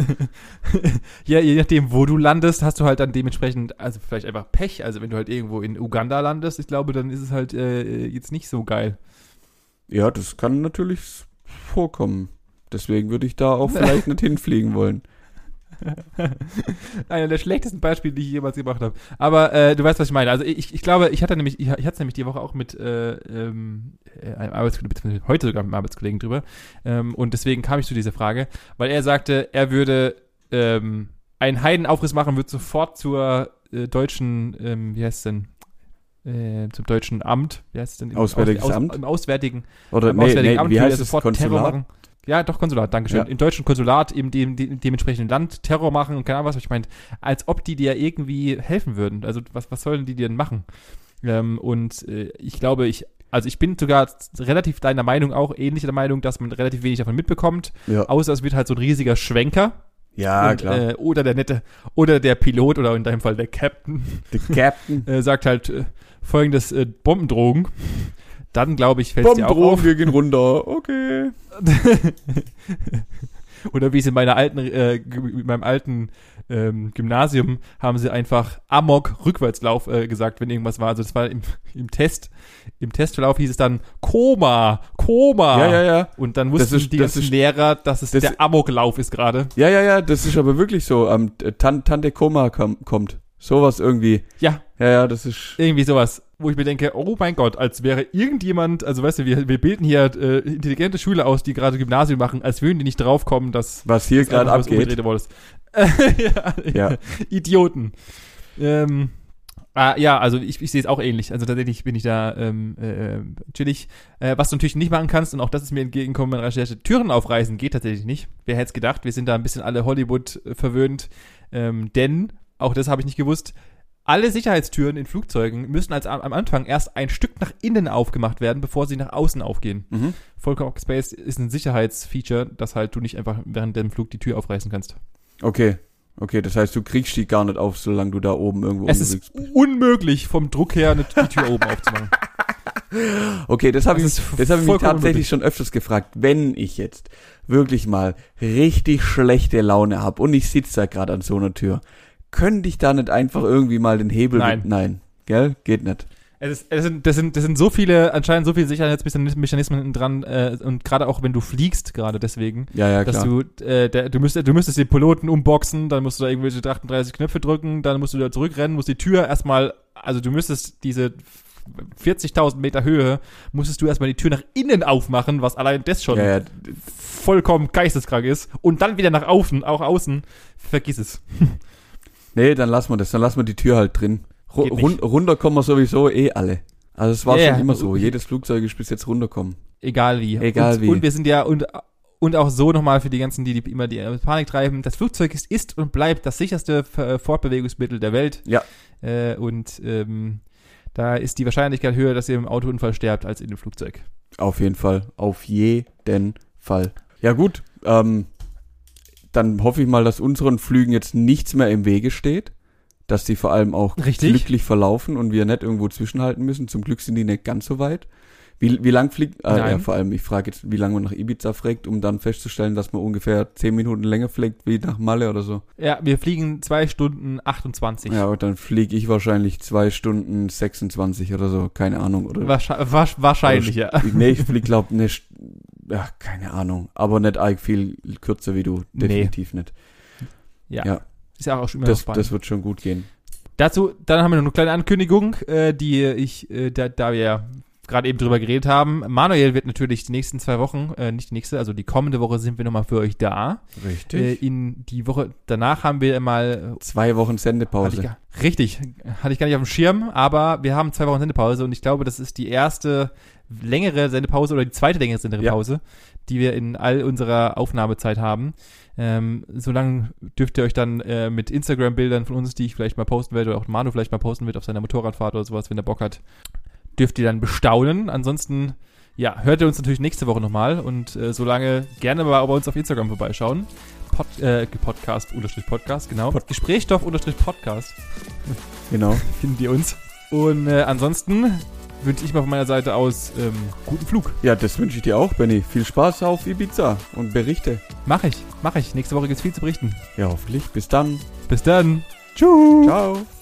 ja, je nachdem, wo du landest, hast du halt dann dementsprechend, also vielleicht einfach Pech. Also wenn du halt irgendwo in Uganda landest, ich glaube, dann ist es halt äh, jetzt nicht so geil. ja, das kann natürlich vorkommen. Deswegen würde ich da auch [LAUGHS] vielleicht nicht hinfliegen wollen. [LAUGHS] Einer der schlechtesten Beispiele, die ich jemals gemacht habe. Aber äh, du weißt, was ich meine. Also ich, ich glaube, ich hatte nämlich, ich, ich hatte nämlich die Woche auch mit äh, ähm, äh, einem Arbeitskollegen, beziehungsweise heute sogar mit einem Arbeitskollegen drüber. Ähm, und deswegen kam ich zu dieser Frage, weil er sagte, er würde ähm, einen Heidenaufriss machen, wird sofort zur äh, deutschen, ähm, wie heißt es denn? Äh, zum deutschen Amt, wie heißt es denn? Im Auswärtiges Aus- Amt? Im Auswärtigen, Oder im nee, Auswärtigen nee, Amt wie würde heißt es? sofort Terror Konsulat? machen. Ja, doch, Konsulat, Dankeschön. Ja. Im deutschen Konsulat im dem, dem, dementsprechenden Land Terror machen und keine Ahnung was. Ich meine, als ob die dir irgendwie helfen würden. Also, was, was sollen die dir denn machen? Ähm, und äh, ich glaube, ich, also ich bin sogar relativ deiner Meinung auch, ähnlicher der Meinung, dass man relativ wenig davon mitbekommt. Ja, Außer es wird halt so ein riesiger Schwenker. ja und, klar. Äh, oder der nette, oder der Pilot oder in deinem Fall der Captain The Captain. [LAUGHS] äh, sagt halt äh, folgendes äh, Bombendrohung. Dann glaube ich, fällt es dir auch auf. wir gehen runter. Okay. [LAUGHS] Oder wie es in meiner alten, äh, meinem alten ähm, Gymnasium haben sie einfach Amok Rückwärtslauf äh, gesagt, wenn irgendwas war. Also das war im, im Test, im Testverlauf hieß es dann Koma, Koma. Ja, ja, ja. Und dann wussten ist- die das ganzen ist- Lehrer, dass es das- der Amoklauf ist gerade. Ja, ja, ja, das ist aber wirklich so. Am Tan Tante Koma kom kommt. Sowas irgendwie. Ja, Ja, ja, das ist. irgendwie sowas, wo ich mir denke, oh mein Gott, als wäre irgendjemand, also weißt du, wir, wir bilden hier äh, intelligente Schüler aus, die gerade Gymnasium machen, als würden die nicht draufkommen, dass Was hier gerade was abgeht. ist. [LAUGHS] ja, Ja. Idioten. Ähm, ah, ja, also ich, ich sehe es auch ähnlich. Also tatsächlich bin ich da ähm, äh, chillig. Äh, was du natürlich nicht machen kannst, und auch das ist mir entgegengekommen in Recherche, Türen aufreißen geht tatsächlich nicht. Wer hätte es gedacht, wir sind da ein bisschen alle Hollywood äh, verwöhnt. Ähm, denn, auch das habe ich nicht gewusst, alle Sicherheitstüren in Flugzeugen müssen als am Anfang erst ein Stück nach innen aufgemacht werden, bevor sie nach außen aufgehen. Mhm. Vollkommen Space ist ein Sicherheitsfeature, dass halt du nicht einfach während dem Flug die Tür aufreißen kannst. Okay. Okay, das heißt, du kriegst die gar nicht auf, solange du da oben irgendwo Es ist unmöglich, vom Druck her eine, die Tür oben aufzumachen. [LAUGHS] Okay, das habe ich, Das habe ich mich tatsächlich unmöglich. schon öfters gefragt. Wenn ich jetzt wirklich mal richtig schlechte Laune habe und ich sitze da gerade an so einer Tür, könnte ich da nicht einfach irgendwie mal den Hebel Nein. mit, nein, gell, geht nicht. Es, ist, es sind, das, sind, das sind so viele, anscheinend so viele Sicherheitsmechanismen dran äh, und gerade auch wenn du fliegst, gerade deswegen, Ja, ja, dass klar. du, äh, der, du, müsstest, du müsstest den Piloten umboxen, dann musst du da irgendwelche 38 Knöpfe drücken, dann musst du da zurückrennen, musst die Tür erstmal, also du müsstest diese 40.000 Meter Höhe, musstest du erstmal die Tür nach innen aufmachen, was allein das schon ja, ja, vollkommen geisteskrank ist und dann wieder nach außen, auch außen, vergiss es. [LAUGHS] nee, dann lassen wir das, dann lassen wir die Tür halt drin. Ru run runter kommen wir sowieso eh alle. Also es war Ja, schon immer so. Jedes Flugzeug ist bis jetzt runterkommen. Egal wie. Egal und, wie. Und wir sind ja, und, und auch so nochmal für die ganzen, die, die immer die äh, Panik treiben, das Flugzeug ist, ist und bleibt das sicherste äh, Fortbewegungsmittel der Welt. Ja. Äh, und ähm, da ist die Wahrscheinlichkeit höher, dass ihr im Autounfall sterbt, als in dem Flugzeug. Auf jeden Fall. Auf jeden Fall. Ja gut, ähm, dann hoffe ich mal, dass unseren Flügen jetzt nichts mehr im Wege steht. Dass die vor allem auch Richtig. glücklich verlaufen und wir nicht irgendwo zwischenhalten müssen. Zum Glück sind die nicht ganz so weit. Wie, wie lang fliegt, äh, ja, vor allem, ich frage jetzt, wie lange man nach Ibiza fliegt, um dann festzustellen, dass man ungefähr 10 Minuten länger fliegt wie nach Malle oder so. Ja, wir fliegen zwei Stunden 28. Ja, und dann fliege ich wahrscheinlich zwei Stunden 26 oder so, keine Ahnung. Oder Wahrscheinlich, wahrscheinlich, ja. Nee, ich flieg glaub nicht, [LAUGHS] ja, keine Ahnung, aber nicht arg viel kürzer wie du, Nee. definitiv nicht. Ja. Ja. Ist ja auch schon immer Das, spannend. das wird schon gut gehen. Dazu, dann haben wir noch eine kleine Ankündigung, äh, die ich, äh, da, da wir ja gerade eben drüber geredet haben. Manuel wird natürlich die nächsten zwei Wochen, äh, nicht die nächste, also die kommende Woche sind wir nochmal für euch da. Richtig. Äh, in die Woche danach haben wir mal, Zwei Wochen äh, hatte ich Sendepause. richtig, hatte ich gar nicht auf dem Schirm, aber wir haben zwei Wochen Sendepause und ich glaube, das ist die erste längere Sendepause oder die zweite längere Sendepause, die wir in all unserer Aufnahmezeit haben. Ähm, solange dürft ihr euch dann äh, mit Instagram-Bildern von uns, die ich vielleicht mal posten werde, oder auch Manu vielleicht mal posten wird auf seiner Motorradfahrt oder sowas, wenn er Bock hat, dürft ihr dann bestaunen. Ansonsten, ja, hört ihr uns natürlich nächste Woche nochmal und äh, solange gerne mal bei uns auf Instagram vorbeischauen. Pod, äh, Podcast, unterstrich Podcast, genau. Gesprächsstoff, unterstrich Podcast [LAUGHS] Genau. finden ihr uns. Und äh, ansonsten wünsche ich mal von meiner Seite aus ähm, guten Flug. Ja, das wünsche ich dir auch, Benny. Viel Spaß auf Ibiza und Berichte. Mach ich, mach ich. Nächste Woche gibt's viel zu berichten. Ja, hoffentlich. Bis dann. Bis dann. Tschüss. Ciao.